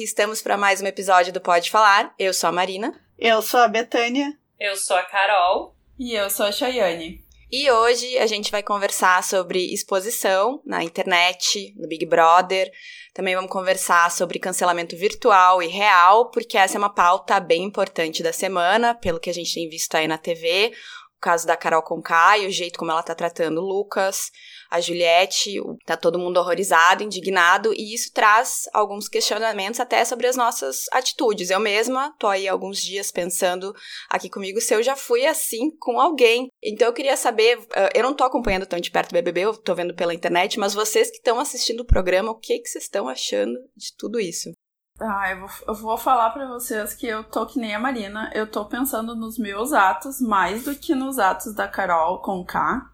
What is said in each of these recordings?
aqui estamos para mais um episódio do Pode Falar. Eu sou a Marina. Eu sou a Betânia. Eu sou a Carol. E eu sou a Chayane. E hoje a gente vai conversar sobre exposição na internet, no Big Brother. Também vamos conversar sobre cancelamento virtual e real, porque essa é uma pauta bem importante da semana, pelo que a gente tem visto aí na TV. O caso da Carol Conká e o jeito como ela tá tratando o Lucas a Juliette, tá todo mundo horrorizado, indignado, e isso traz alguns questionamentos até sobre as nossas atitudes. Eu mesma tô aí alguns dias pensando aqui comigo se eu já fui assim com alguém. Então eu queria saber, eu não tô acompanhando tão de perto o BBB, eu tô vendo pela internet, mas vocês que estão assistindo o programa, o que que vocês estão achando de tudo isso? Ah, eu vou, eu vou falar para vocês que eu tô que nem a Marina. Eu tô pensando nos meus atos mais do que nos atos da Carol com K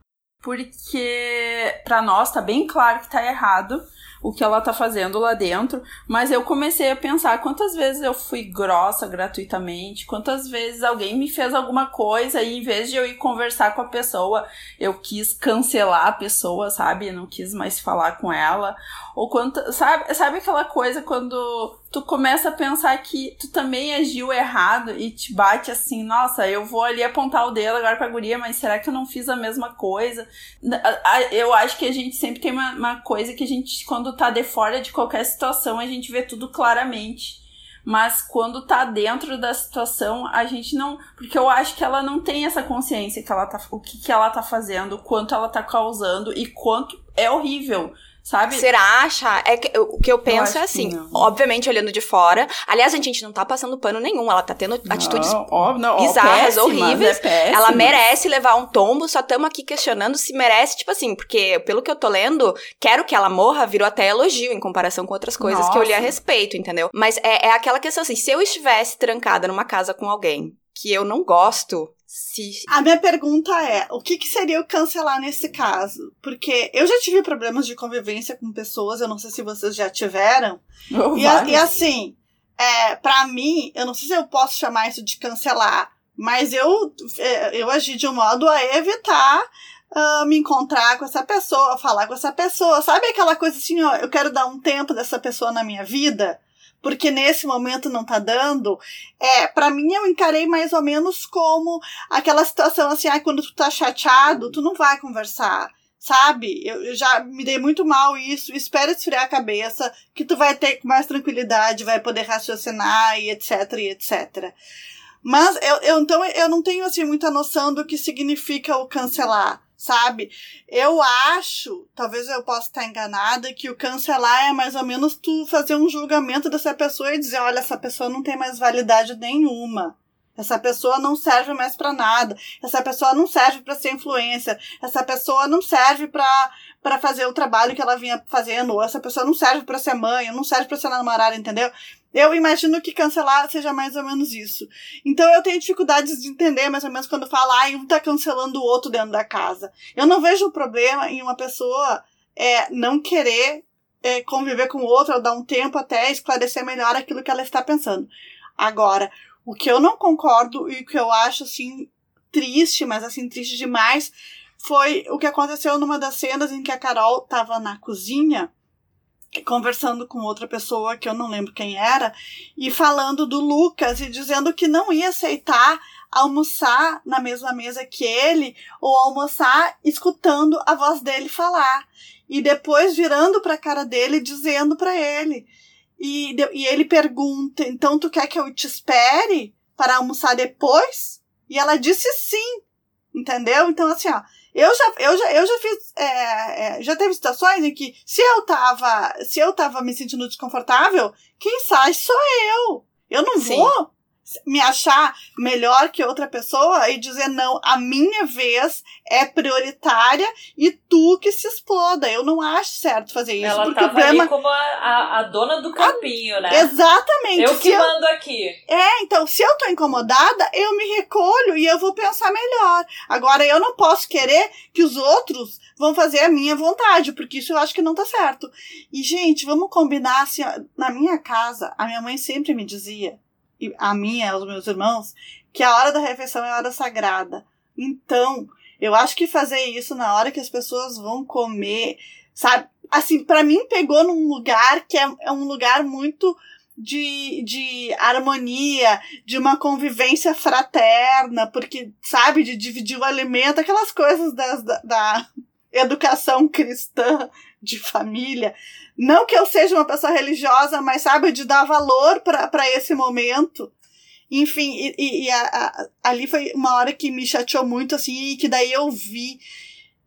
porque para nós tá bem claro que tá errado o que ela tá fazendo lá dentro, mas eu comecei a pensar quantas vezes eu fui grossa gratuitamente, quantas vezes alguém me fez alguma coisa e em vez de eu ir conversar com a pessoa, eu quis cancelar a pessoa, sabe? Não quis mais falar com ela. Ou quanto, sabe, sabe aquela coisa quando tu começa a pensar que tu também agiu errado e te bate assim, nossa, eu vou ali apontar o dedo agora pra guria, mas será que eu não fiz a mesma coisa? Eu acho que a gente sempre tem uma, uma coisa que a gente, quando tá de fora de qualquer situação, a gente vê tudo claramente mas quando tá dentro da situação, a gente não. Porque eu acho que ela não tem essa consciência que ela tá, o que, que ela tá fazendo, quanto ela tá causando e quanto é horrível sabe? Será acha? É que, o que eu penso eu é assim, obviamente olhando de fora. Aliás, a gente não tá passando pano nenhum, ela tá tendo não, atitudes ó, não, bizarras, ó, horríveis. É ela merece levar um tombo, só estamos aqui questionando se merece, tipo assim, porque pelo que eu tô lendo, quero que ela morra virou até elogio em comparação com outras coisas Nossa. que eu li a respeito, entendeu? Mas é, é aquela questão assim, se eu estivesse trancada numa casa com alguém que eu não gosto, se... A minha pergunta é: o que, que seria o cancelar nesse caso? Porque eu já tive problemas de convivência com pessoas, eu não sei se vocês já tiveram. Oh, e, a, e, assim, é, para mim, eu não sei se eu posso chamar isso de cancelar, mas eu, é, eu agi de um modo a evitar uh, me encontrar com essa pessoa, falar com essa pessoa. Sabe aquela coisa assim, ó, eu quero dar um tempo dessa pessoa na minha vida? Porque nesse momento não tá dando, é, para mim eu encarei mais ou menos como aquela situação assim, ah, quando tu tá chateado, tu não vai conversar. Sabe? Eu, eu já me dei muito mal isso. Espera esfriar a cabeça, que tu vai ter mais tranquilidade, vai poder raciocinar e etc, e etc. Mas eu, eu então eu não tenho assim muita noção do que significa o cancelar sabe? Eu acho, talvez eu possa estar enganada, que o cancelar é mais ou menos tu fazer um julgamento dessa pessoa e dizer, olha, essa pessoa não tem mais validade nenhuma. Essa pessoa não serve mais para nada. Essa pessoa não serve para ser influência. Essa pessoa não serve para fazer o trabalho que ela vinha fazendo. Essa pessoa não serve para ser mãe, não serve para ser namorada, entendeu? Eu imagino que cancelar seja mais ou menos isso. Então eu tenho dificuldades de entender mais ou menos quando fala, ah, um tá cancelando o outro dentro da casa. Eu não vejo problema em uma pessoa é, não querer é, conviver com o outro ou dar um tempo até esclarecer melhor aquilo que ela está pensando. Agora, o que eu não concordo e o que eu acho assim triste, mas assim triste demais, foi o que aconteceu numa das cenas em que a Carol estava na cozinha conversando com outra pessoa que eu não lembro quem era e falando do Lucas e dizendo que não ia aceitar almoçar na mesma mesa que ele ou almoçar escutando a voz dele falar. E depois virando para a cara dele dizendo para ele. E, e ele pergunta então tu quer que eu te espere para almoçar depois? E ela disse sim entendeu? Então assim ó eu já, eu já, eu já fiz. É, é, já teve situações em que se eu tava. Se eu tava me sentindo desconfortável, quem sai sou eu. Eu não Sim. vou me achar melhor que outra pessoa e dizer não, a minha vez é prioritária e tu que se exploda. Eu não acho certo fazer isso. Ela porque tava o problema... ali como a, a, a dona do campinho, a... né? Exatamente. Eu que eu... mando aqui. É, então, se eu tô incomodada, eu me recolho e eu vou pensar melhor. Agora, eu não posso querer que os outros vão fazer a minha vontade, porque isso eu acho que não tá certo. E, gente, vamos combinar assim, na minha casa, a minha mãe sempre me dizia a minha, aos meus irmãos, que a hora da refeição é a hora sagrada. Então, eu acho que fazer isso na hora que as pessoas vão comer, sabe? Assim, para mim pegou num lugar que é, é um lugar muito de, de harmonia, de uma convivência fraterna, porque, sabe, de dividir o alimento, aquelas coisas das, da, da educação cristã de família. Não que eu seja uma pessoa religiosa, mas sabe, de dar valor para esse momento. Enfim, e, e a, a, ali foi uma hora que me chateou muito, assim, e que daí eu vi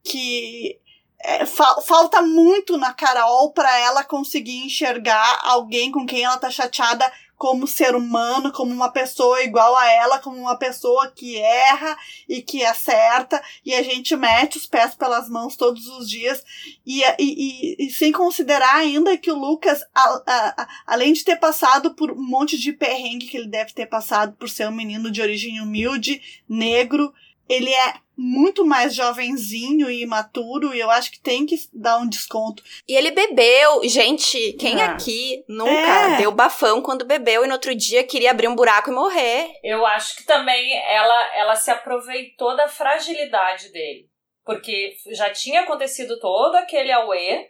que é, fa falta muito na Carol para ela conseguir enxergar alguém com quem ela tá chateada como ser humano, como uma pessoa igual a ela, como uma pessoa que erra e que acerta, e a gente mete os pés pelas mãos todos os dias, e, e, e, e sem considerar ainda que o Lucas, a, a, a, além de ter passado por um monte de perrengue que ele deve ter passado por ser um menino de origem humilde, negro, ele é muito mais jovenzinho e imaturo e eu acho que tem que dar um desconto. E ele bebeu. Gente, quem é. aqui nunca é. deu bafão quando bebeu e no outro dia queria abrir um buraco e morrer? Eu acho que também ela, ela se aproveitou da fragilidade dele. Porque já tinha acontecido todo aquele auê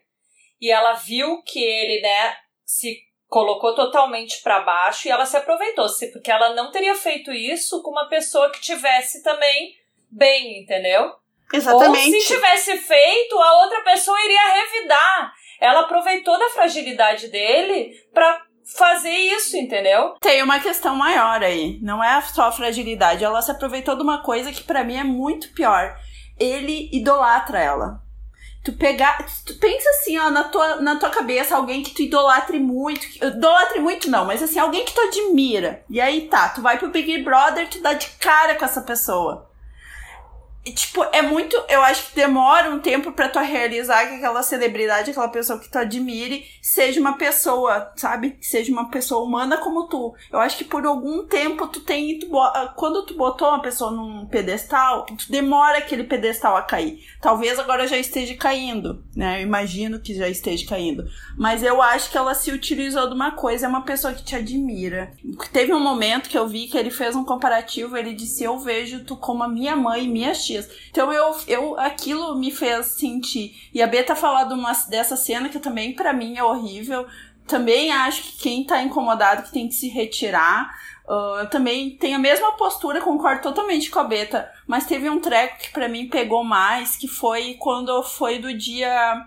e ela viu que ele, né, se colocou totalmente para baixo e ela se aproveitou, porque ela não teria feito isso com uma pessoa que tivesse também bem, entendeu? Exatamente. Ou se tivesse feito, a outra pessoa iria revidar. Ela aproveitou da fragilidade dele para fazer isso, entendeu? Tem uma questão maior aí. Não é só a fragilidade. Ela se aproveitou de uma coisa que para mim é muito pior. Ele idolatra ela. Tu pegar. Tu pensa assim, ó, na tua, na tua cabeça, alguém que tu idolatre muito. idolatre muito, não, mas assim, alguém que tu admira. E aí tá, tu vai pro Big Brother, tu dá de cara com essa pessoa tipo, é muito. Eu acho que demora um tempo para tu realizar que aquela celebridade, aquela pessoa que tu admire, seja uma pessoa, sabe? Seja uma pessoa humana como tu. Eu acho que por algum tempo tu tem. Tu, quando tu botou uma pessoa num pedestal, tu demora aquele pedestal a cair. Talvez agora já esteja caindo, né? Eu imagino que já esteja caindo. Mas eu acho que ela se utilizou de uma coisa, é uma pessoa que te admira. Teve um momento que eu vi que ele fez um comparativo, ele disse: Eu vejo tu como a minha mãe e minha tia dias. Então eu, eu aquilo me fez sentir. E a Beta falar de uma, dessa cena que também para mim é horrível. Também acho que quem tá incomodado que tem que se retirar. Uh, eu também tenho a mesma postura, concordo totalmente com a Beta. Mas teve um treco que para mim pegou mais, que foi quando foi do dia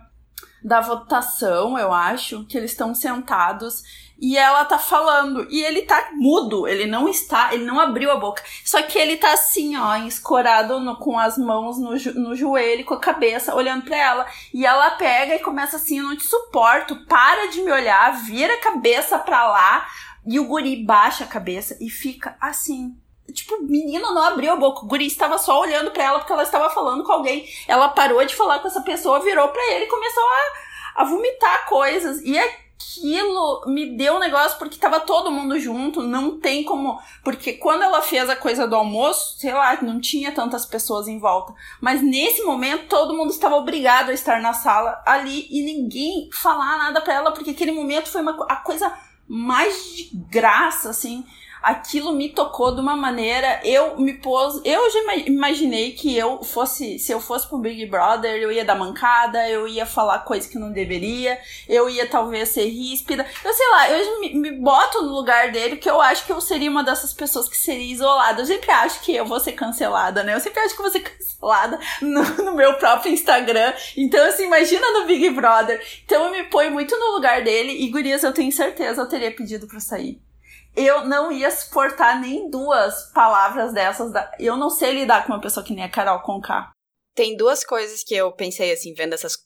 da votação, eu acho, que eles estão sentados e ela tá falando. E ele tá mudo, ele não está, ele não abriu a boca. Só que ele tá assim, ó, escorado no, com as mãos no, no joelho, com a cabeça, olhando para ela. E ela pega e começa assim: Eu não te suporto, para de me olhar, vira a cabeça pra lá. E o guri baixa a cabeça e fica assim. Tipo, o menino não abriu a boca. O guri estava só olhando para ela porque ela estava falando com alguém. Ela parou de falar com essa pessoa, virou para ele e começou a, a vomitar coisas. E é aquilo me deu um negócio porque tava todo mundo junto, não tem como. Porque quando ela fez a coisa do almoço, sei lá, não tinha tantas pessoas em volta. Mas nesse momento todo mundo estava obrigado a estar na sala ali e ninguém falar nada para ela, porque aquele momento foi uma, a coisa mais de graça, assim aquilo me tocou de uma maneira. Eu me pôs. Eu já imaginei que eu fosse. Se eu fosse pro Big Brother, eu ia dar mancada, eu ia falar coisa que não deveria, eu ia talvez ser ríspida. Eu sei lá, eu me, me boto no lugar dele, que eu acho que eu seria uma dessas pessoas que seria isolada. Eu sempre acho que eu vou ser cancelada, né? Eu sempre acho que eu vou ser cancelada no, no meu próprio Instagram. Então, assim, imagina no Big Brother. Então eu me ponho muito no lugar dele e, gurias, eu tenho certeza eu teria pedido pra sair eu não ia suportar nem duas palavras dessas. Da... Eu não sei lidar com uma pessoa que nem a Carol Conká. Tem duas coisas que eu pensei, assim, vendo essas,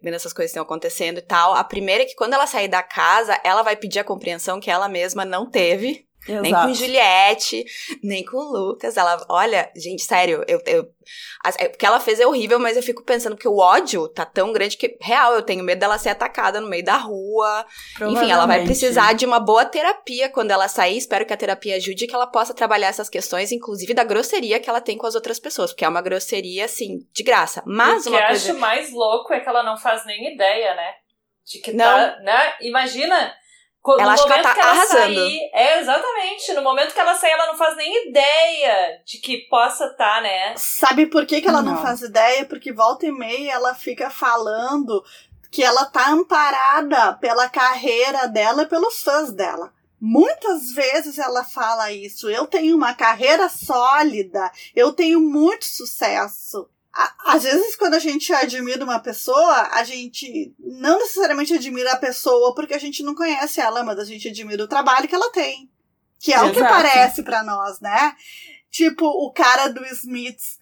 vendo essas coisas que estão acontecendo e tal. A primeira é que quando ela sair da casa, ela vai pedir a compreensão que ela mesma não teve. Exato. Nem com Juliette, nem com Lucas. Ela, olha, gente, sério, eu, eu, é, o que ela fez é horrível, mas eu fico pensando que o ódio tá tão grande que, real, eu tenho medo dela ser atacada no meio da rua. Enfim, ela vai precisar de uma boa terapia quando ela sair. Espero que a terapia ajude e que ela possa trabalhar essas questões, inclusive da grosseria que ela tem com as outras pessoas, porque é uma grosseria, assim, de graça. Mas o que eu coisa... acho mais louco é que ela não faz nem ideia, né? De que não. tá, né? Imagina ela acha que ela tá que ela arrasando. Sair, é, exatamente. No momento que ela sair, ela não faz nem ideia de que possa estar, tá, né? Sabe por que, que ela não. não faz ideia? Porque volta e meia ela fica falando que ela tá amparada pela carreira dela e pelos fãs dela. Muitas vezes ela fala isso. Eu tenho uma carreira sólida, eu tenho muito sucesso. Às vezes, quando a gente admira uma pessoa, a gente não necessariamente admira a pessoa porque a gente não conhece ela, mas a gente admira o trabalho que ela tem. Que é Exato. o que parece para nós, né? Tipo, o cara do Smiths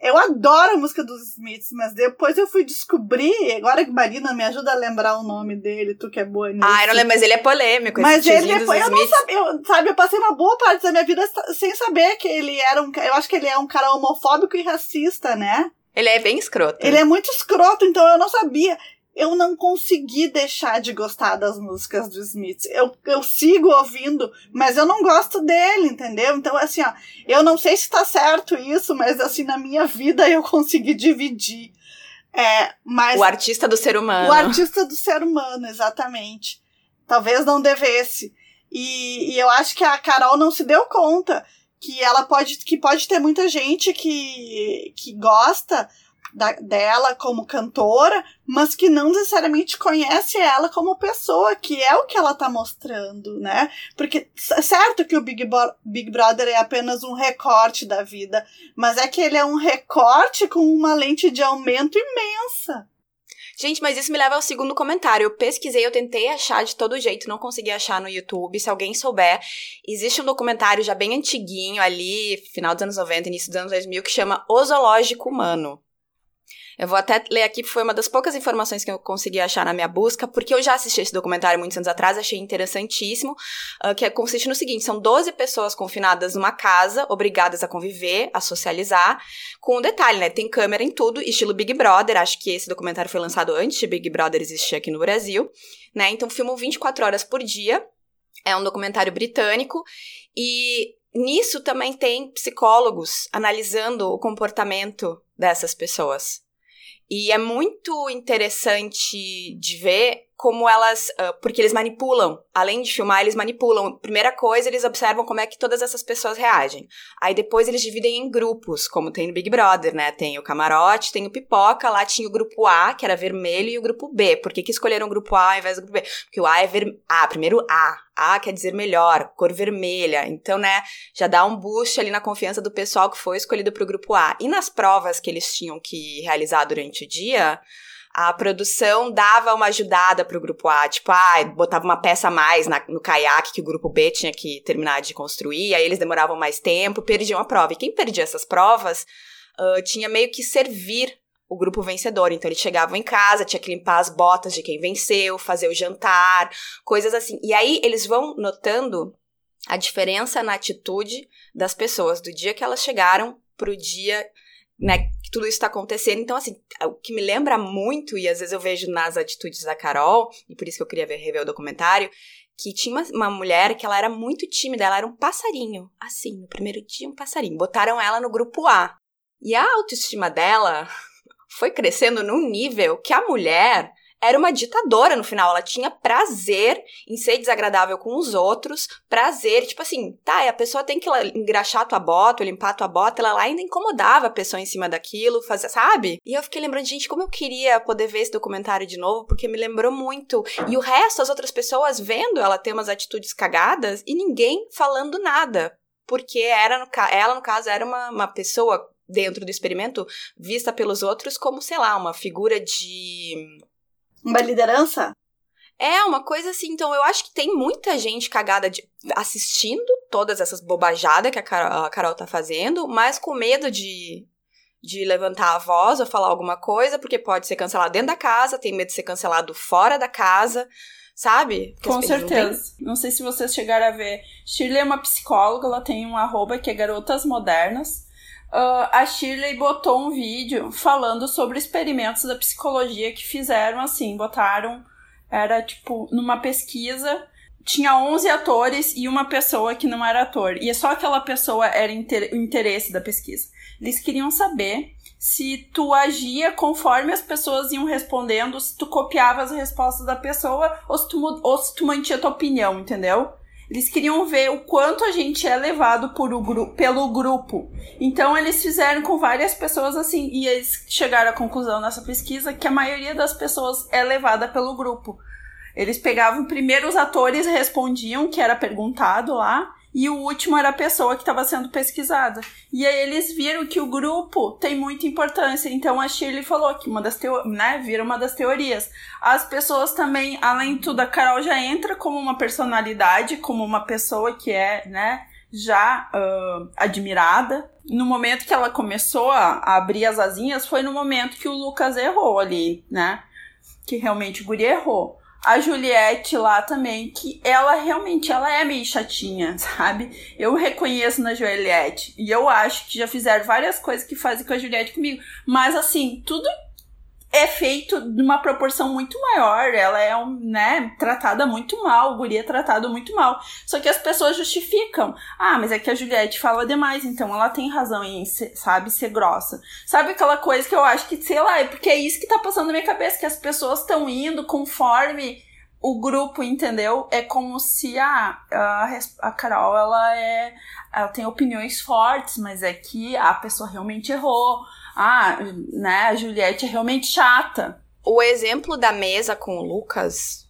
eu adoro a música dos Smiths, mas depois eu fui descobrir, agora que Marina me ajuda a lembrar o nome dele, tu que é boa nisso. Ah, eu não lembro, mas ele é polêmico. Mas ele depois, eu não sabia, eu, sabe, eu passei uma boa parte da minha vida sem saber que ele era um, eu acho que ele é um cara homofóbico e racista, né? Ele é bem escroto. Ele é muito escroto, então eu não sabia eu não consegui deixar de gostar das músicas do Smith. Eu, eu sigo ouvindo, mas eu não gosto dele, entendeu? Então, assim, ó, eu não sei se tá certo isso, mas assim, na minha vida eu consegui dividir. É, mas o artista do ser humano. O artista do ser humano, exatamente. Talvez não devesse. E, e eu acho que a Carol não se deu conta que ela pode que pode ter muita gente que, que gosta da, dela como cantora, mas que não necessariamente conhece ela como pessoa, que é o que ela tá mostrando, né? Porque é certo que o Big, Bo Big Brother é apenas um recorte da vida, mas é que ele é um recorte com uma lente de aumento imensa. Gente, mas isso me leva ao segundo comentário. Eu pesquisei, eu tentei achar de todo jeito, não consegui achar no YouTube. Se alguém souber, existe um documentário já bem antiguinho ali, final dos anos 90, início dos anos 2000, que chama O Zoológico Humano. Eu vou até ler aqui, foi uma das poucas informações que eu consegui achar na minha busca, porque eu já assisti esse documentário muitos anos atrás, achei interessantíssimo, uh, que consiste no seguinte, são 12 pessoas confinadas numa casa, obrigadas a conviver, a socializar, com um detalhe, né, tem câmera em tudo, estilo Big Brother, acho que esse documentário foi lançado antes de Big Brother existir aqui no Brasil, né, então filmam 24 horas por dia, é um documentário britânico, e nisso também tem psicólogos analisando o comportamento dessas pessoas. E é muito interessante de ver como elas. Uh, porque eles manipulam. Além de filmar, eles manipulam. Primeira coisa, eles observam como é que todas essas pessoas reagem. Aí depois eles dividem em grupos, como tem no Big Brother, né? Tem o camarote, tem o pipoca, lá tinha o grupo A, que era vermelho, e o grupo B. Por que, que escolheram o grupo A ao invés do grupo B? Porque o A é ver... A, primeiro A. A quer dizer melhor, cor vermelha. Então, né, já dá um boost ali na confiança do pessoal que foi escolhido para o grupo A. E nas provas que eles tinham que realizar durante o dia, a produção dava uma ajudada pro grupo A, tipo, ah, botava uma peça a mais na, no caiaque que o grupo B tinha que terminar de construir, aí eles demoravam mais tempo, perdiam a prova. E quem perdia essas provas uh, tinha meio que servir o grupo vencedor. Então eles chegavam em casa, tinha que limpar as botas de quem venceu, fazer o jantar, coisas assim. E aí eles vão notando a diferença na atitude das pessoas, do dia que elas chegaram pro dia né, que tudo isso está acontecendo. Então, assim, o que me lembra muito, e às vezes eu vejo nas atitudes da Carol, e por isso que eu queria ver, rever o documentário, que tinha uma, uma, mulher que ela era muito tímida, ela era um passarinho. Assim, no primeiro dia, um passarinho. Botaram ela no grupo A. E a autoestima dela foi crescendo num nível que a mulher era uma ditadora no final. Ela tinha prazer em ser desagradável com os outros, prazer, tipo assim, tá, a pessoa tem que engraxar tua bota, limpar tua bota, ela lá ainda incomodava a pessoa em cima daquilo, fazia, sabe? E eu fiquei lembrando, gente, como eu queria poder ver esse documentário de novo, porque me lembrou muito. E o resto, as outras pessoas vendo ela ter umas atitudes cagadas e ninguém falando nada. Porque era no, ela, no caso, era uma, uma pessoa dentro do experimento vista pelos outros como, sei lá, uma figura de uma liderança? É, uma coisa assim. Então, eu acho que tem muita gente cagada de, assistindo todas essas bobajadas que a Carol, a Carol tá fazendo, mas com medo de, de levantar a voz ou falar alguma coisa, porque pode ser cancelado dentro da casa, tem medo de ser cancelado fora da casa, sabe? Porque com certeza. Não, não, sei se vocês chegaram a ver. Shirley é uma psicóloga, ela tem um arroba que é Garotas Modernas. Uh, a Shirley botou um vídeo falando sobre experimentos da psicologia que fizeram assim, botaram, era tipo, numa pesquisa, tinha 11 atores e uma pessoa que não era ator, e só aquela pessoa era o interesse da pesquisa. Eles queriam saber se tu agia conforme as pessoas iam respondendo, se tu copiava as respostas da pessoa ou se tu, ou se tu mantinha tua opinião, entendeu? Eles queriam ver o quanto a gente é levado por o gru pelo grupo. Então eles fizeram com várias pessoas assim, e eles chegaram à conclusão nessa pesquisa que a maioria das pessoas é levada pelo grupo. Eles pegavam primeiro os atores respondiam, que era perguntado lá, e o último era a pessoa que estava sendo pesquisada. E aí eles viram que o grupo tem muita importância. Então a Shirley falou que uma das teorias, né, vira uma das teorias. As pessoas também, além de tudo, a Carol já entra como uma personalidade, como uma pessoa que é, né, já uh, admirada. No momento que ela começou a, a, abrir as asinhas, foi no momento que o Lucas errou ali, né? Que realmente o guri errou a Juliette lá também, que ela realmente ela é meio chatinha, sabe? Eu reconheço na Juliette. E eu acho que já fizeram várias coisas que fazem com a Juliette comigo. Mas assim, tudo é feito de uma proporção muito maior. Ela é, né, tratada muito mal, o guri é tratado muito mal. Só que as pessoas justificam. Ah, mas é que a Juliette fala demais, então ela tem razão em, sabe, ser grossa. Sabe aquela coisa que eu acho que, sei lá, é porque é isso que tá passando na minha cabeça, que as pessoas estão indo conforme o grupo, entendeu? É como se a, a, a Carol, ela é. Ela tem opiniões fortes, mas é que a pessoa realmente errou ah, né, a Juliette é realmente chata. O exemplo da mesa com o Lucas.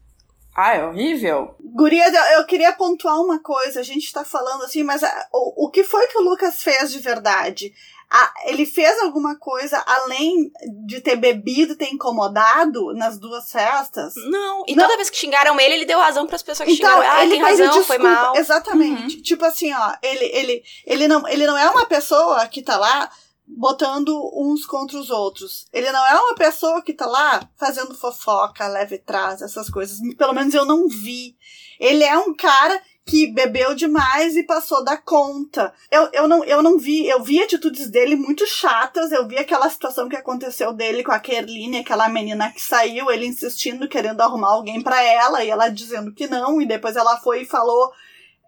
Ah, é horrível. Guria, eu queria pontuar uma coisa. A gente tá falando assim, mas a, ah, o, o que foi que o Lucas fez de verdade? A, ele fez alguma coisa além de ter bebido, ter incomodado nas duas festas? Não. E Não. toda vez que xingaram ele, ele deu razão para as pessoas que então, xingaram. Ah, ele tem razão, desculpa, foi mal. Exatamente. Uhum. Tipo assim, ó, ele, ele, ele, não, ele não é uma pessoa que tá lá botando uns contra os outros. Ele não é uma pessoa que tá lá fazendo fofoca, leve trás, essas coisas. Pelo menos eu não vi. Ele é um cara que bebeu demais e passou da conta. Eu, eu, não, eu não vi, eu vi atitudes dele muito chatas, eu vi aquela situação que aconteceu dele com a Kerline, aquela menina que saiu, ele insistindo, querendo arrumar alguém para ela, e ela dizendo que não, e depois ela foi e falou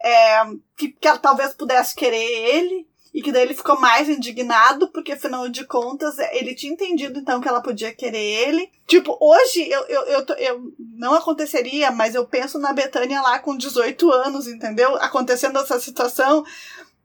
é, que, que ela talvez pudesse querer ele, e que daí ele ficou mais indignado, porque afinal de contas ele tinha entendido então que ela podia querer ele. Tipo, hoje eu, eu, eu, eu não aconteceria, mas eu penso na Betânia lá com 18 anos, entendeu? Acontecendo essa situação,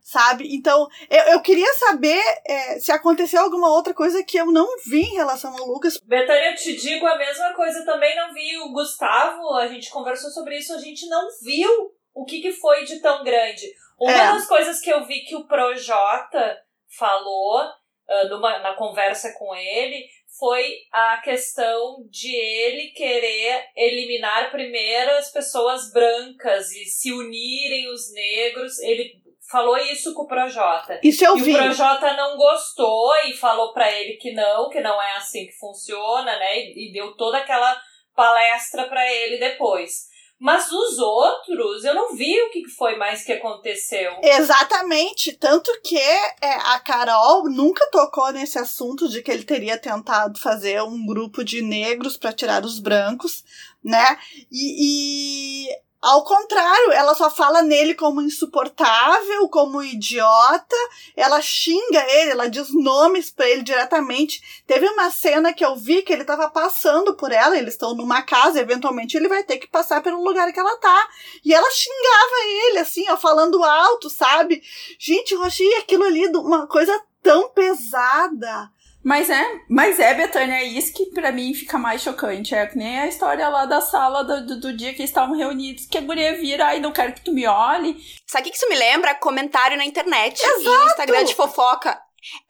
sabe? Então, eu, eu queria saber é, se aconteceu alguma outra coisa que eu não vi em relação ao Lucas. Betânia, eu te digo a mesma coisa, também não vi o Gustavo, a gente conversou sobre isso, a gente não viu o que, que foi de tão grande. Uma é. das coisas que eu vi que o Projota falou uh, numa, na conversa com ele foi a questão de ele querer eliminar primeiro as pessoas brancas e se unirem os negros. Ele falou isso com o Projota. Isso eu e vi. o Projota não gostou e falou para ele que não, que não é assim que funciona, né? E, e deu toda aquela palestra para ele depois. Mas os outros, eu não vi o que foi mais que aconteceu. Exatamente. Tanto que é, a Carol nunca tocou nesse assunto de que ele teria tentado fazer um grupo de negros para tirar os brancos, né? E, e ao contrário, ela só fala nele como insuportável, como idiota, ela xinga ele, ela diz nomes para ele diretamente. Teve uma cena que eu vi que ele tava passando por ela, eles estão numa casa, eventualmente ele vai ter que passar pelo lugar que ela tá. E ela xingava ele, assim, ó, falando alto, sabe? Gente, eu achei aquilo ali uma coisa tão pesada. Mas é, mas é, Betânia, é isso que para mim fica mais chocante. É que nem a história lá da sala do, do, do dia que estavam reunidos, que a guria vira, e não quero que tu me olhe. Sabe o que isso me lembra? Comentário na internet Exato. e Instagram de fofoca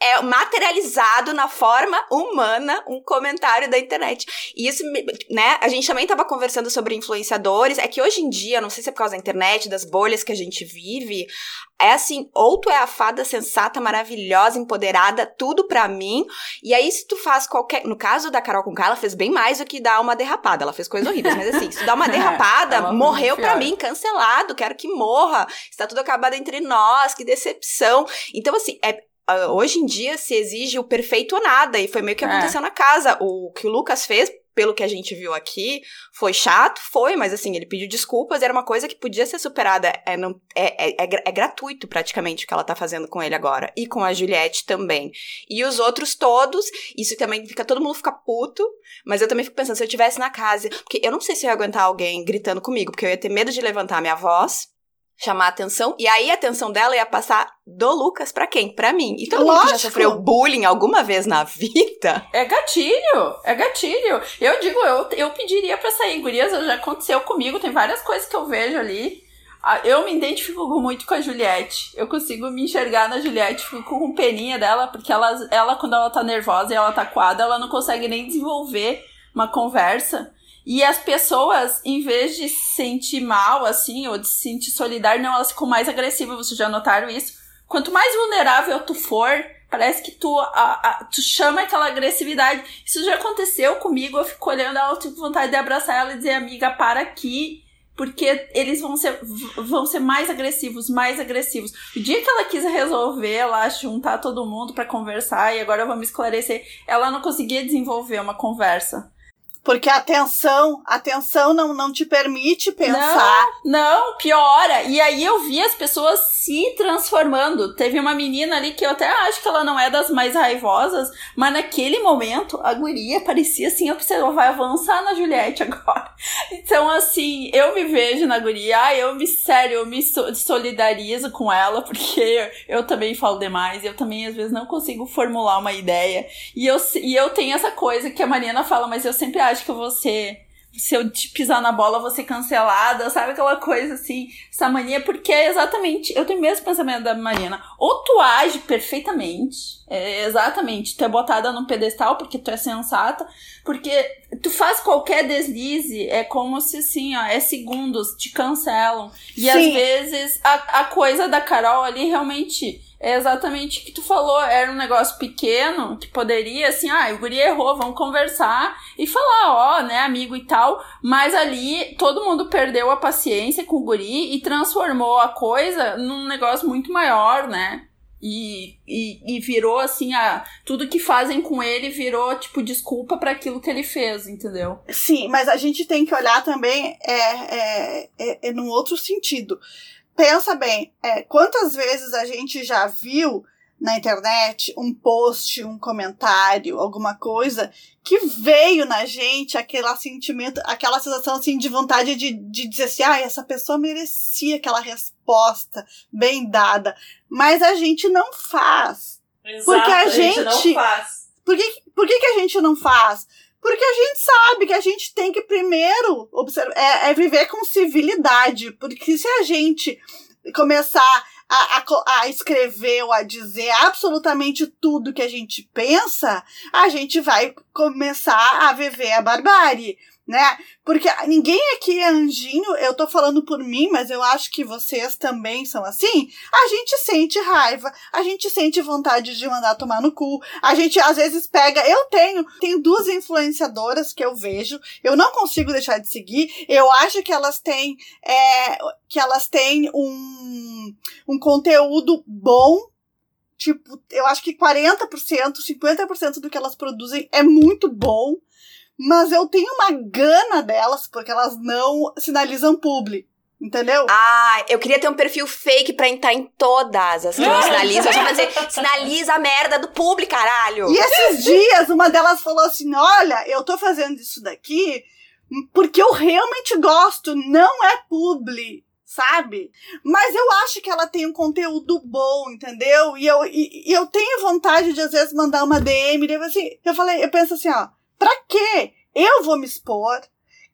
é materializado na forma humana um comentário da internet. E isso, né, a gente também estava conversando sobre influenciadores, é que hoje em dia, não sei se é por causa da internet, das bolhas que a gente vive, é assim, ou tu é a fada sensata, maravilhosa, empoderada, tudo pra mim, e aí se tu faz qualquer, no caso da Carol Conká, ela fez bem mais do que dar uma derrapada, ela fez coisas horríveis, mas assim, se tu dá uma derrapada, é, morreu pra mim, cancelado, quero que morra, está tudo acabado entre nós, que decepção. Então assim, é uh, hoje em dia se exige o perfeito ou nada, e foi meio que é. aconteceu é. na casa. O que o Lucas fez, pelo que a gente viu aqui, foi chato, foi, mas assim, ele pediu desculpas, era uma coisa que podia ser superada. É, não, é, é, é, é, gratuito praticamente o que ela tá fazendo com ele agora. E com a Juliette também. E os outros todos, isso também fica, todo mundo fica puto, mas eu também fico pensando, se eu tivesse na casa, porque eu não sei se eu ia aguentar alguém gritando comigo, porque eu ia ter medo de levantar minha voz chamar atenção, e aí a atenção dela ia passar do Lucas para quem? Para mim. E todo Lógico. mundo já sofreu bullying alguma vez na vida. É gatilho, é gatilho. Eu digo, eu, eu pediria para sair, gurias, já aconteceu comigo, tem várias coisas que eu vejo ali. Ah, eu me identifico muito com a Juliette. Eu consigo me enxergar na Juliette, fico com peninha dela, porque ela, ela quando ela tá nervosa e ela tá coada, ela não consegue nem desenvolver uma conversa. E as pessoas, em vez de se sentir mal, assim, ou de se sentir solidária, não, elas ficam mais agressivas. Vocês já notaram isso? Quanto mais vulnerável tu for, parece que tu, a, a, tu chama aquela agressividade. Isso já aconteceu comigo. Eu fico olhando ela, eu tive vontade de abraçar ela e dizer, amiga, para aqui. Porque eles vão ser, vão ser mais agressivos, mais agressivos. O dia que ela quis resolver, lá, juntar todo mundo para conversar, e agora vamos esclarecer, ela não conseguia desenvolver uma conversa. Porque a atenção, a atenção não, não te permite pensar. Não, não, piora. E aí eu vi as pessoas se transformando. Teve uma menina ali que eu até acho que ela não é das mais raivosas, mas naquele momento a guria parecia assim, eu preciso, vai avançar na Juliette agora. Então, assim, eu me vejo na guria, eu me, sério, eu me solidarizo com ela, porque eu também falo demais, eu também às vezes não consigo formular uma ideia. E eu, e eu tenho essa coisa que a Mariana fala, mas eu sempre acho acho que eu vou ser. Se eu te pisar na bola, vou ser cancelada, sabe? Aquela coisa assim, essa mania, porque é exatamente. Eu tenho o mesmo pensamento da Marina. Ou tu age perfeitamente, é, exatamente, tu é botada num pedestal porque tu é sensata, porque tu faz qualquer deslize, é como se assim, ó, é segundos, te cancelam. E Sim. às vezes a, a coisa da Carol ali realmente é exatamente o que tu falou. Era um negócio pequeno que poderia, assim, ah, o guri errou, vamos conversar e falar, ó, né, amigo e tal. Mas ali todo mundo perdeu a paciência com o guri e transformou a coisa num negócio muito maior, né? E, e, e virou assim, a, tudo que fazem com ele virou tipo desculpa para aquilo que ele fez, entendeu? Sim, mas a gente tem que olhar também é, é, é, é num outro sentido pensa bem, é, quantas vezes a gente já viu na internet um post, um comentário, alguma coisa que veio na gente aquele sentimento, aquela sensação assim de vontade de, de dizer assim, ah, essa pessoa merecia aquela resposta bem dada, mas a gente não faz. Exato, porque a, a gente, gente não faz. Por que, por que, que a gente não faz? Porque a gente sabe que a gente tem que primeiro observar, é, é viver com civilidade. Porque se a gente começar a, a, a, escrever ou a dizer absolutamente tudo que a gente pensa, a gente vai começar a viver a barbárie né? Porque ninguém aqui é anjinho, eu tô falando por mim, mas eu acho que vocês também são assim. A gente sente raiva, a gente sente vontade de mandar tomar no cu. A gente às vezes pega, eu tenho, tenho duas influenciadoras que eu vejo, eu não consigo deixar de seguir. Eu acho que elas têm é, que elas têm um, um conteúdo bom tipo, eu acho que 40%, 50% do que elas produzem é muito bom mas eu tenho uma gana delas porque elas não sinalizam publi. Entendeu? Ah, eu queria ter um perfil fake pra entrar em todas as que não sinalizam. Só fazer, sinaliza a merda do público, caralho. E esses dias, uma delas falou assim: olha, eu tô fazendo isso daqui porque eu realmente gosto, não é publi, sabe? Mas eu acho que ela tem um conteúdo bom, entendeu? E eu, e, e eu tenho vontade de, às vezes, mandar uma DM. Eu, assim, eu falei, eu penso assim, ó, Pra quê? Eu vou me expor.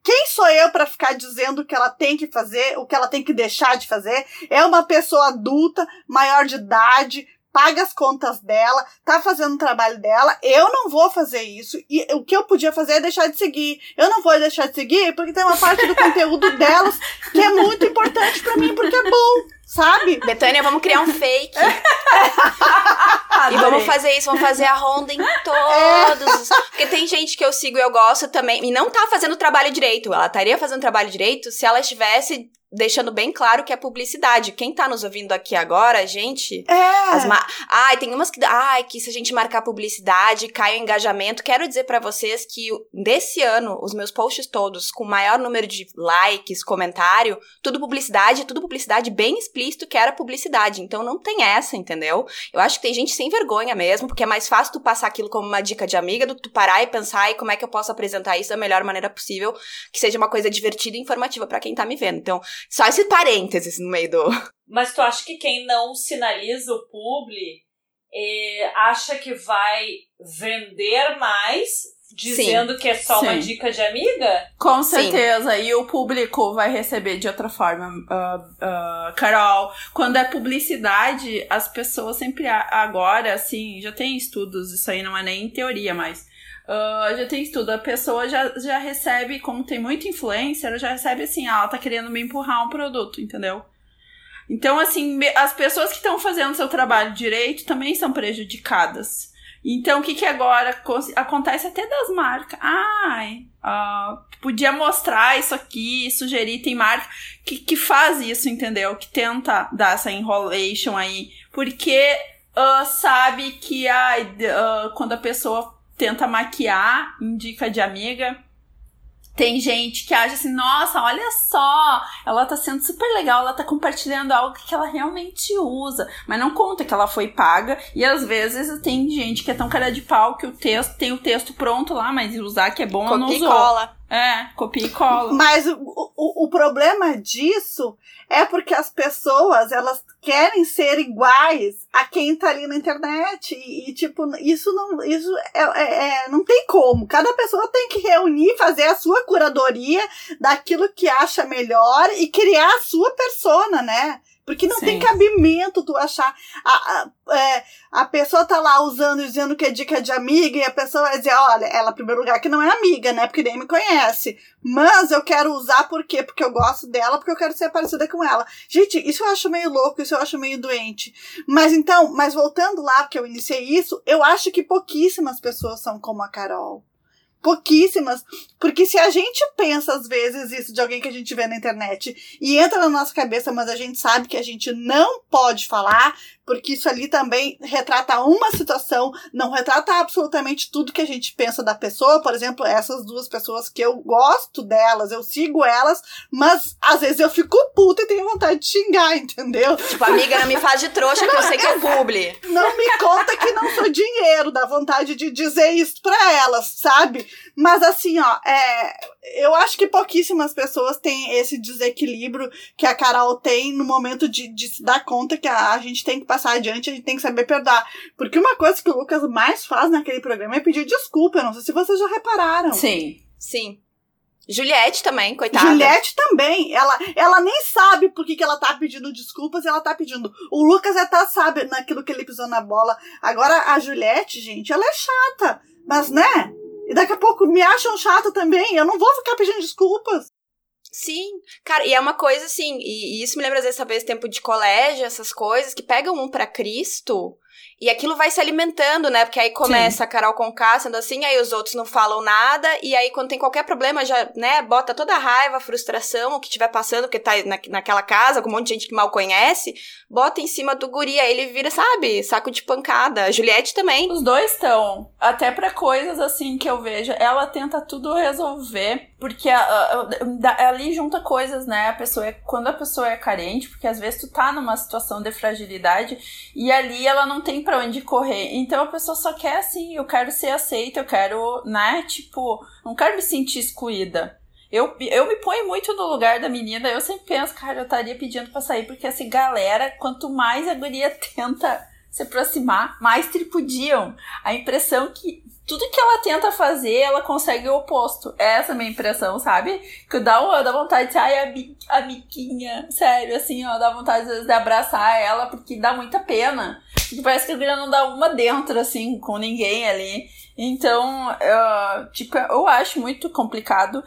Quem sou eu para ficar dizendo o que ela tem que fazer, o que ela tem que deixar de fazer? É uma pessoa adulta, maior de idade, paga as contas dela, tá fazendo o trabalho dela. Eu não vou fazer isso. E o que eu podia fazer é deixar de seguir. Eu não vou deixar de seguir porque tem uma parte do conteúdo delas que é muito importante para mim, porque é bom, sabe? Betânia, vamos criar um fake. e vamos fazer isso, vamos fazer a ronda em todos. É. Porque tem gente que eu sigo e eu gosto também, e não tá fazendo o trabalho direito. Ela estaria fazendo o trabalho direito se ela estivesse deixando bem claro que é publicidade. Quem tá nos ouvindo aqui agora, gente. É. Ma... Ai, tem umas que. Ai, que se a gente marcar publicidade, cai o engajamento. Quero dizer para vocês que desse ano, os meus posts todos, com maior número de likes, comentário, tudo publicidade, tudo publicidade bem explícito que era publicidade. Então não tem essa, entendeu? Eu acho que tem gente sem vergonha mesmo, porque é mais fácil tu passar aquilo como uma dica de amiga do que tu parar e pensar e como é que eu posso apresentar isso da melhor maneira possível, que seja uma coisa divertida e informativa para quem tá me vendo. Então, só esse parênteses no meio do. Mas tu acha que quem não sinaliza o publi eh, acha que vai vender mais dizendo Sim. que é só Sim. uma dica de amiga? Com certeza. Sim. E o público vai receber de outra forma. Uh, uh, Carol, quando é publicidade, as pessoas sempre agora, assim, já tem estudos, isso aí não é nem teoria, mas. Uh, já tem estudo, a pessoa já, já recebe, como tem muita influência, ela já recebe assim, ah, ela tá querendo me empurrar um produto, entendeu? Então, assim, as pessoas que estão fazendo seu trabalho direito também são prejudicadas. Então, o que que agora acontece até das marcas? Ai, uh, podia mostrar isso aqui, sugerir, tem marca que, que faz isso, entendeu? Que tenta dar essa enrolation aí, porque uh, sabe que ai, uh, quando a pessoa tenta maquiar, indica de amiga, tem gente que acha assim, nossa, olha só, ela tá sendo super legal, ela tá compartilhando algo que ela realmente usa, mas não conta que ela foi paga, e às vezes tem gente que é tão cara de pau que o texto tem o texto pronto lá, mas usar que é bom, ela não usou. cola. É, copia e cola. Mas o, o, o problema disso é porque as pessoas, elas querem ser iguais a quem tá ali na internet. E, e tipo, isso não, isso é, é, é, não tem como. Cada pessoa tem que reunir, fazer a sua curadoria daquilo que acha melhor e criar a sua persona, né? Porque não Sim. tem cabimento tu achar. A, a, é, a pessoa tá lá usando dizendo que é dica de amiga, e a pessoa vai dizer, olha, ela, em primeiro lugar, que não é amiga, né? Porque nem me conhece. Mas eu quero usar por quê? Porque eu gosto dela, porque eu quero ser parecida com ela. Gente, isso eu acho meio louco, isso eu acho meio doente. Mas então, mas voltando lá, que eu iniciei isso, eu acho que pouquíssimas pessoas são como a Carol pouquíssimas, porque se a gente pensa às vezes isso de alguém que a gente vê na internet e entra na nossa cabeça, mas a gente sabe que a gente não pode falar, porque isso ali também retrata uma situação, não retrata absolutamente tudo que a gente pensa da pessoa. Por exemplo, essas duas pessoas que eu gosto delas, eu sigo elas, mas às vezes eu fico puta e tenho vontade de xingar, entendeu? Tipo, amiga, não me faz de trouxa que eu sei que é publi. Não me conta que não sou dinheiro, dá vontade de dizer isso pra elas, sabe? Mas assim, ó, é, eu acho que pouquíssimas pessoas têm esse desequilíbrio que a Carol tem no momento de, de se dar conta que a, a gente tem que passar adiante, a gente tem que saber perdoar. Porque uma coisa que o Lucas mais faz naquele programa é pedir desculpa. Eu não sei se vocês já repararam. Sim, sim. Juliette também, coitada. Juliette também. Ela, ela nem sabe por que, que ela tá pedindo desculpas e ela tá pedindo. O Lucas até sabe naquilo que ele pisou na bola. Agora, a Juliette, gente, ela é chata. Mas, né? E daqui a pouco me acham chata também. Eu não vou ficar pedindo desculpas. Sim, cara, e é uma coisa assim, e, e isso me lembra às vezes, talvez, tempo de colégio, essas coisas, que pegam um para Cristo e aquilo vai se alimentando, né? Porque aí começa Sim. a Carol com K sendo assim, aí os outros não falam nada, e aí quando tem qualquer problema, já, né, bota toda a raiva, a frustração, o que tiver passando, porque tá na, naquela casa, com um monte de gente que mal conhece, bota em cima do guri, aí ele vira, sabe, saco de pancada. A Juliette também. Os dois estão. Até para coisas assim que eu vejo, ela tenta tudo resolver, porque a, a, a, ali junta coisas, né? A pessoa é, quando a pessoa é carente, porque às vezes tu tá numa situação de fragilidade e ali ela não tem para onde correr. Então a pessoa só quer assim, eu quero ser aceita, eu quero, né? Tipo, não quero me sentir excluída. Eu, eu me ponho muito no lugar da menina, eu sempre penso, cara, eu estaria pedindo pra sair, porque assim, galera, quanto mais a guria tenta se aproximar, mais tripudiam. A impressão que tudo que ela tenta fazer, ela consegue o oposto. Essa é a minha impressão, sabe? Que dá, uma, dá vontade de, ai, amiguinha, sério, assim, ó, dá vontade de abraçar ela, porque dá muita pena. Porque parece que a guria não dá uma dentro, assim, com ninguém ali. Então, tipo, eu acho muito complicado,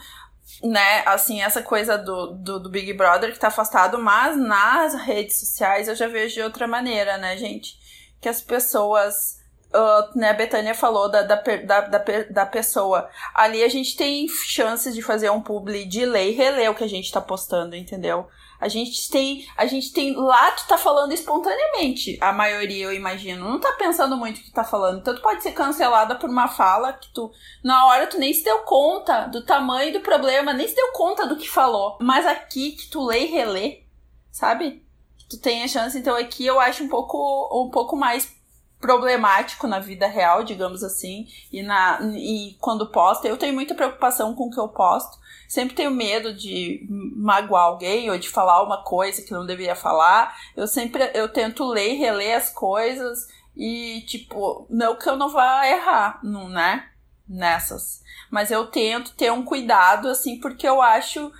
né, assim, essa coisa do, do, do, Big Brother que tá afastado, mas nas redes sociais eu já vejo de outra maneira, né, gente? Que as pessoas uh, né, a Betânia falou da, da, da, da, da pessoa. Ali a gente tem chances de fazer um publi de ler e reler o que a gente tá postando, entendeu? A gente tem, a gente tem, lá tu tá falando espontaneamente, a maioria eu imagino, não tá pensando muito o que tá falando, então tu pode ser cancelada por uma fala que tu, na hora tu nem se deu conta do tamanho do problema, nem se deu conta do que falou, mas aqui que tu lê e relê, sabe? tu tem a chance. Então aqui eu acho um pouco, um pouco mais problemático na vida real, digamos assim, e, na, e quando posta. Eu tenho muita preocupação com o que eu posto. Sempre tenho medo de magoar alguém ou de falar uma coisa que não deveria falar. Eu sempre eu tento ler e reler as coisas e, tipo, não que eu não vá errar, não, né? Nessas. Mas eu tento ter um cuidado, assim, porque eu acho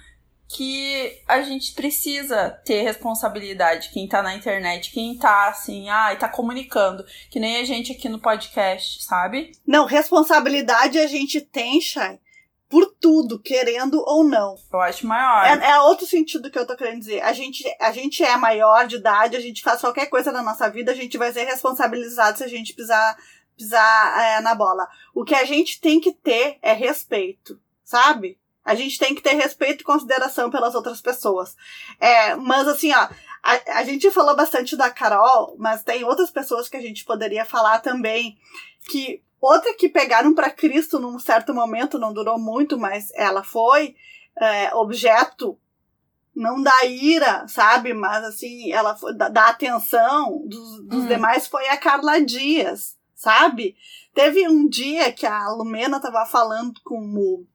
que a gente precisa ter responsabilidade, quem tá na internet, quem tá assim, ah, e tá comunicando, que nem a gente aqui no podcast, sabe? Não, responsabilidade a gente tem, Chay, por tudo, querendo ou não. Eu acho maior. É, é, outro sentido que eu tô querendo dizer. A gente, a gente é maior de idade, a gente faz qualquer coisa na nossa vida, a gente vai ser responsabilizado se a gente pisar, pisar é, na bola. O que a gente tem que ter é respeito, sabe? A gente tem que ter respeito e consideração pelas outras pessoas. É, mas assim, ó, a, a gente falou bastante da Carol, mas tem outras pessoas que a gente poderia falar também. Que outra que pegaram para Cristo num certo momento, não durou muito, mas ela foi é, objeto não da ira, sabe? Mas assim, ela foi da, da atenção dos, dos hum. demais foi a Carla Dias, sabe? Teve um dia que a Lumena tava falando com o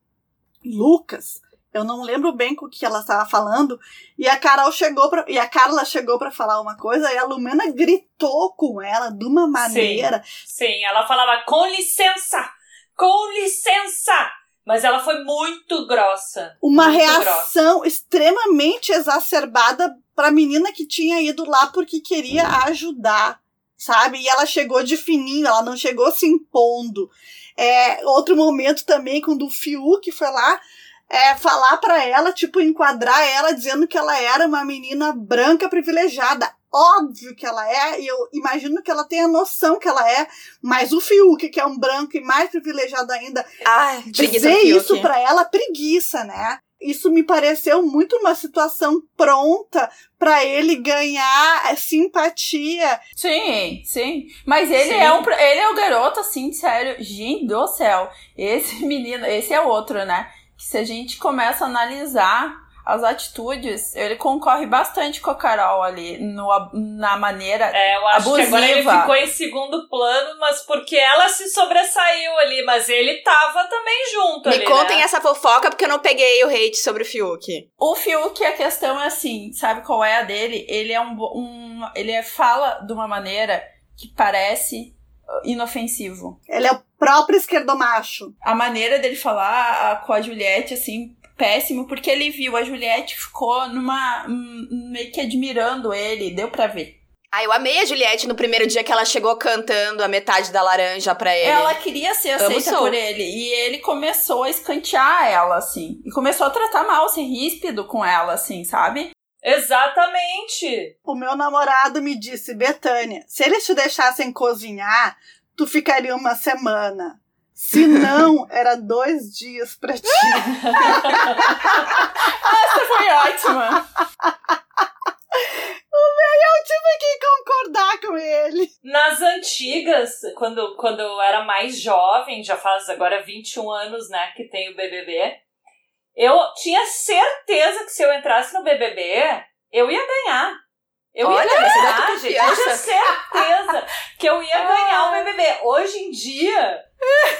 Lucas, eu não lembro bem com o que ela estava falando, e a Carol chegou para e a Carla chegou para falar uma coisa e a Lumena gritou com ela de uma maneira. Sim, sim, ela falava com licença, com licença. Mas ela foi muito grossa. Uma muito reação grossa. extremamente exacerbada para a menina que tinha ido lá porque queria ajudar, sabe? E ela chegou de fininho, ela não chegou se impondo. É, outro momento também, quando o Fiuk foi lá é, falar para ela, tipo, enquadrar ela dizendo que ela era uma menina branca privilegiada. Óbvio que ela é, e eu imagino que ela tenha noção que ela é, mas o Fiuk, que é um branco e mais privilegiado ainda, Ai, dizer isso para ela, preguiça, né? Isso me pareceu muito uma situação pronta para ele ganhar simpatia. Sim, sim. Mas ele sim. é um ele é o garoto assim, sério, gente do céu. Esse menino, esse é outro, né? Que se a gente começa a analisar as atitudes, ele concorre bastante com a Carol ali, no, na maneira É, eu acho abusiva. que agora ele ficou em segundo plano, mas porque ela se sobressaiu ali, mas ele tava também junto Me ali, contem né? essa fofoca, porque eu não peguei o hate sobre o Fiuk. O Fiuk, a questão é assim, sabe qual é a dele? Ele é um, um ele é, fala de uma maneira que parece inofensivo. Ele é o próprio esquerdomacho. A maneira dele falar a, com a Juliette, assim, péssimo, porque ele viu, a Juliette ficou numa. meio que admirando ele, deu pra ver. Ah, eu amei a Juliette no primeiro dia que ela chegou cantando a metade da laranja pra ele. Ela queria ser aceita por ele. E ele começou a escantear ela, assim. E começou a tratar mal, ser ríspido com ela, assim, sabe? Exatamente! O meu namorado me disse, Betânia, se eles te deixassem cozinhar, tu ficaria uma semana. Se não, era dois dias pra ti. Essa foi ótima. O meu eu tive que concordar com ele. Nas antigas, quando, quando eu era mais jovem, já faz agora 21 anos, né, que tem o BBB, eu tinha certeza que se eu entrasse no BBB, eu ia ganhar. Eu Olha, ia ganhar, gente. Eu tinha certeza que eu ia ganhar o BBB. Hoje em dia,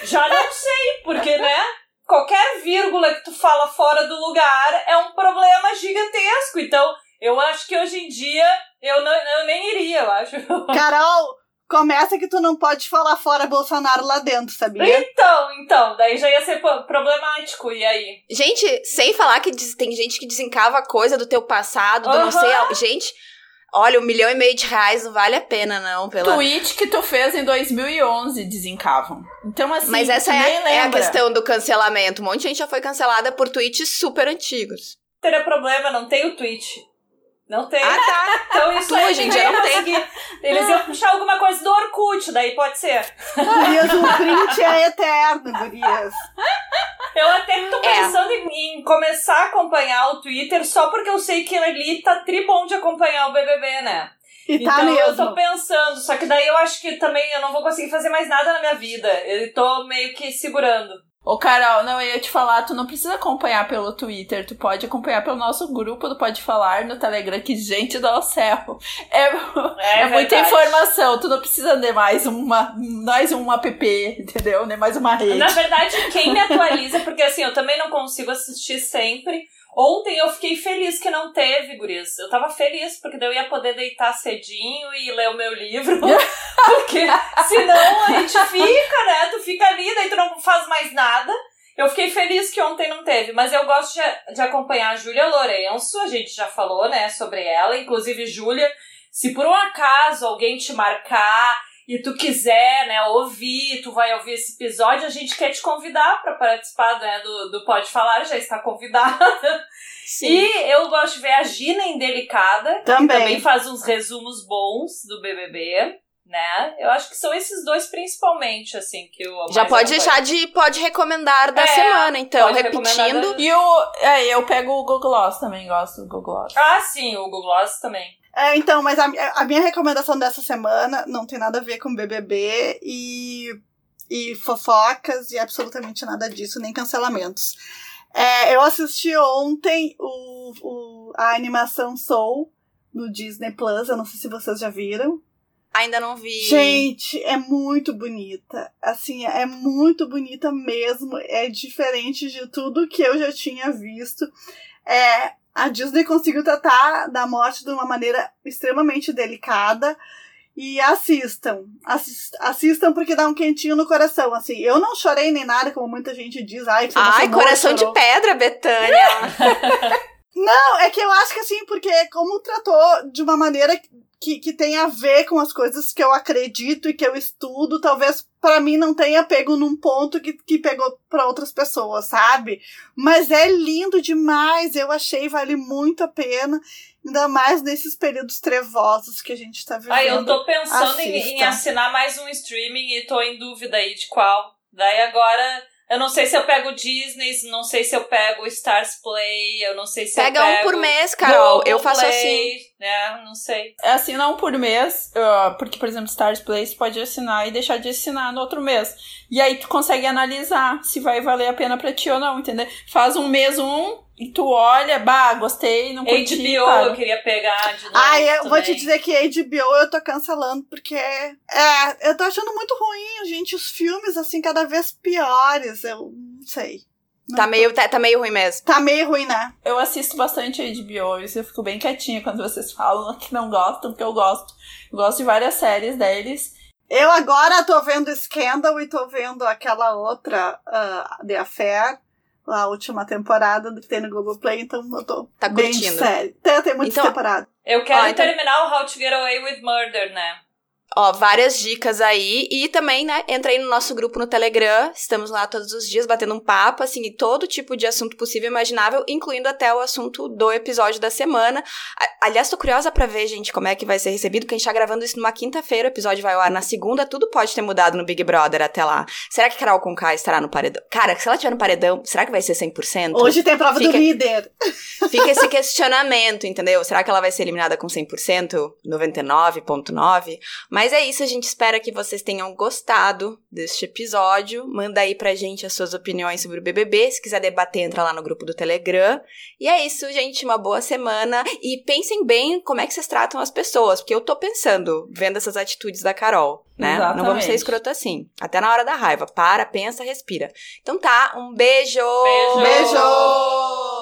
já não sei, porque, né? Qualquer vírgula que tu fala fora do lugar é um problema gigantesco. Então, eu acho que hoje em dia eu, não, eu nem iria, eu acho. Carol, começa que tu não pode falar fora Bolsonaro lá dentro, sabia? Então, então, daí já ia ser problemático, e aí? Gente, sem falar que tem gente que desencava coisa do teu passado, do uhum. não sei. Gente, Olha, um milhão e meio de reais não vale a pena, não. Pela... Tweet que tu fez em 2011 desencavam. Então, assim, Mas essa é, é, a questão do cancelamento. Um monte de gente já foi cancelada por tweets super antigos. Teria problema, não tem o tweet. Não tem. Ah, tá. Então isso aí, gente, não tem. Eles iam puxar alguma coisa do Orkut, daí pode ser. Gurias, o print é eterno, gurias. Eu até tô é. pensando é. em, em, começar a acompanhar o Twitter só porque eu sei que ali tá tribom de acompanhar o BBB, né? E tá então mesmo. eu tô pensando, só que daí eu acho que também eu não vou conseguir fazer mais nada na minha vida. Eu tô meio que segurando. Ô, Carol, não, eu ia te falar, tu não precisa acompanhar pelo Twitter, tu pode acompanhar pelo nosso grupo do Pode Falar no Telegram, que gente do céu. É, é, é muita informação, tu não precisa de mais uma, mais um app, entendeu? Nem mais uma rede. Na verdade, quem me atualiza, porque assim, eu também não consigo assistir sempre, Ontem eu fiquei feliz que não teve, Guris. Eu tava feliz, porque daí eu ia poder deitar cedinho e ler o meu livro. senão a gente fica, né? Tu fica ali, daí tu não faz mais nada. Eu fiquei feliz que ontem não teve, mas eu gosto de, de acompanhar a Júlia Lourenço, a gente já falou, né, sobre ela. Inclusive, Júlia, se por um acaso alguém te marcar e tu quiser, né, ouvir, tu vai ouvir esse episódio, a gente quer te convidar para participar né, do, do Pode Falar, já está convidada. Sim. E eu gosto de ver a Gina Indelicada, também. que também faz uns resumos bons do BBB. Né? Eu acho que são esses dois principalmente, assim, que eu Já pode deixar de pode recomendar da é, semana, então, repetindo. Da... E o é, eu pego o Google Gloss também, gosto do Google Gloss. Ah, sim, o Google Gloss também. É, então, mas a, a minha recomendação dessa semana não tem nada a ver com BBB e, e fofocas e absolutamente nada disso, nem cancelamentos. É, eu assisti ontem o, o, a animação Soul no Disney Plus, eu não sei se vocês já viram. Ainda não vi. Gente, é muito bonita. Assim, é muito bonita mesmo. É diferente de tudo que eu já tinha visto. É, a Disney conseguiu tratar da morte de uma maneira extremamente delicada. E assistam. Assist, assistam porque dá um quentinho no coração. Assim, eu não chorei nem nada, como muita gente diz. Ai, que Ai coração chorou. de pedra, Betânia. não, é que eu acho que assim, porque como tratou de uma maneira que, que tem a ver com as coisas que eu acredito e que eu estudo, talvez para mim não tenha pego num ponto que, que pegou para outras pessoas, sabe? Mas é lindo demais, eu achei, vale muito a pena. Ainda mais nesses períodos trevosos que a gente tá vivendo. Ah, eu tô pensando em, em, assinar mais um streaming e tô em dúvida aí de qual. Daí agora eu não sei se eu pego Disney, não sei se eu pego Stars Play, eu não sei se Pega eu pego. Pega um por mês, Carol. eu faço Play, assim. né? Não sei. É assim, não por mês, porque, por exemplo, Stars Play você pode assinar e deixar de assinar no outro mês. E aí tu consegue analisar se vai valer a pena pra ti ou não, entendeu? Faz um mês um, e tu olha, bah, gostei, não curti, HBO cara. eu queria pegar de novo Ai, eu também. vou te dizer que HBO eu tô cancelando, porque é, eu tô achando muito ruim, gente, os filmes, assim, cada vez piores, eu não sei. Não tá, tô... meio, tá, tá, meio ruim mesmo. Tá meio ruim, né? Eu assisto bastante HBO, e eu fico bem quietinha quando vocês falam que não gostam, porque eu gosto. Eu gosto de várias séries deles. Eu agora tô vendo Scandal e tô vendo aquela outra, uh, The Affair a última temporada que tem no Google Play, então eu tô tá bem curtindo. sério. Tem, tem muitas então, temporadas. Eu quero então... terminar o How to Get Away with Murder, né? Ó, várias dicas aí. E também, né, entra aí no nosso grupo no Telegram. Estamos lá todos os dias batendo um papo, assim, todo tipo de assunto possível e imaginável, incluindo até o assunto do episódio da semana. Aliás, tô curiosa para ver, gente, como é que vai ser recebido, que a gente tá gravando isso numa quinta-feira, o episódio vai ao ar na segunda, tudo pode ter mudado no Big Brother até lá. Será que Carol Conká estará no paredão? Cara, se ela estiver no paredão, será que vai ser 100%? Hoje tem a prova fica, do líder. Fica esse questionamento, entendeu? Será que ela vai ser eliminada com 100%? 99,9%? Mas mas é isso, a gente espera que vocês tenham gostado deste episódio. Manda aí pra gente as suas opiniões sobre o BBB. Se quiser debater, entra lá no grupo do Telegram. E é isso, gente. Uma boa semana. E pensem bem como é que vocês tratam as pessoas. Porque eu tô pensando, vendo essas atitudes da Carol, né? Exatamente. Não vamos ser escroto assim. Até na hora da raiva. Para, pensa, respira. Então tá, um beijo! Beijo! Beijo!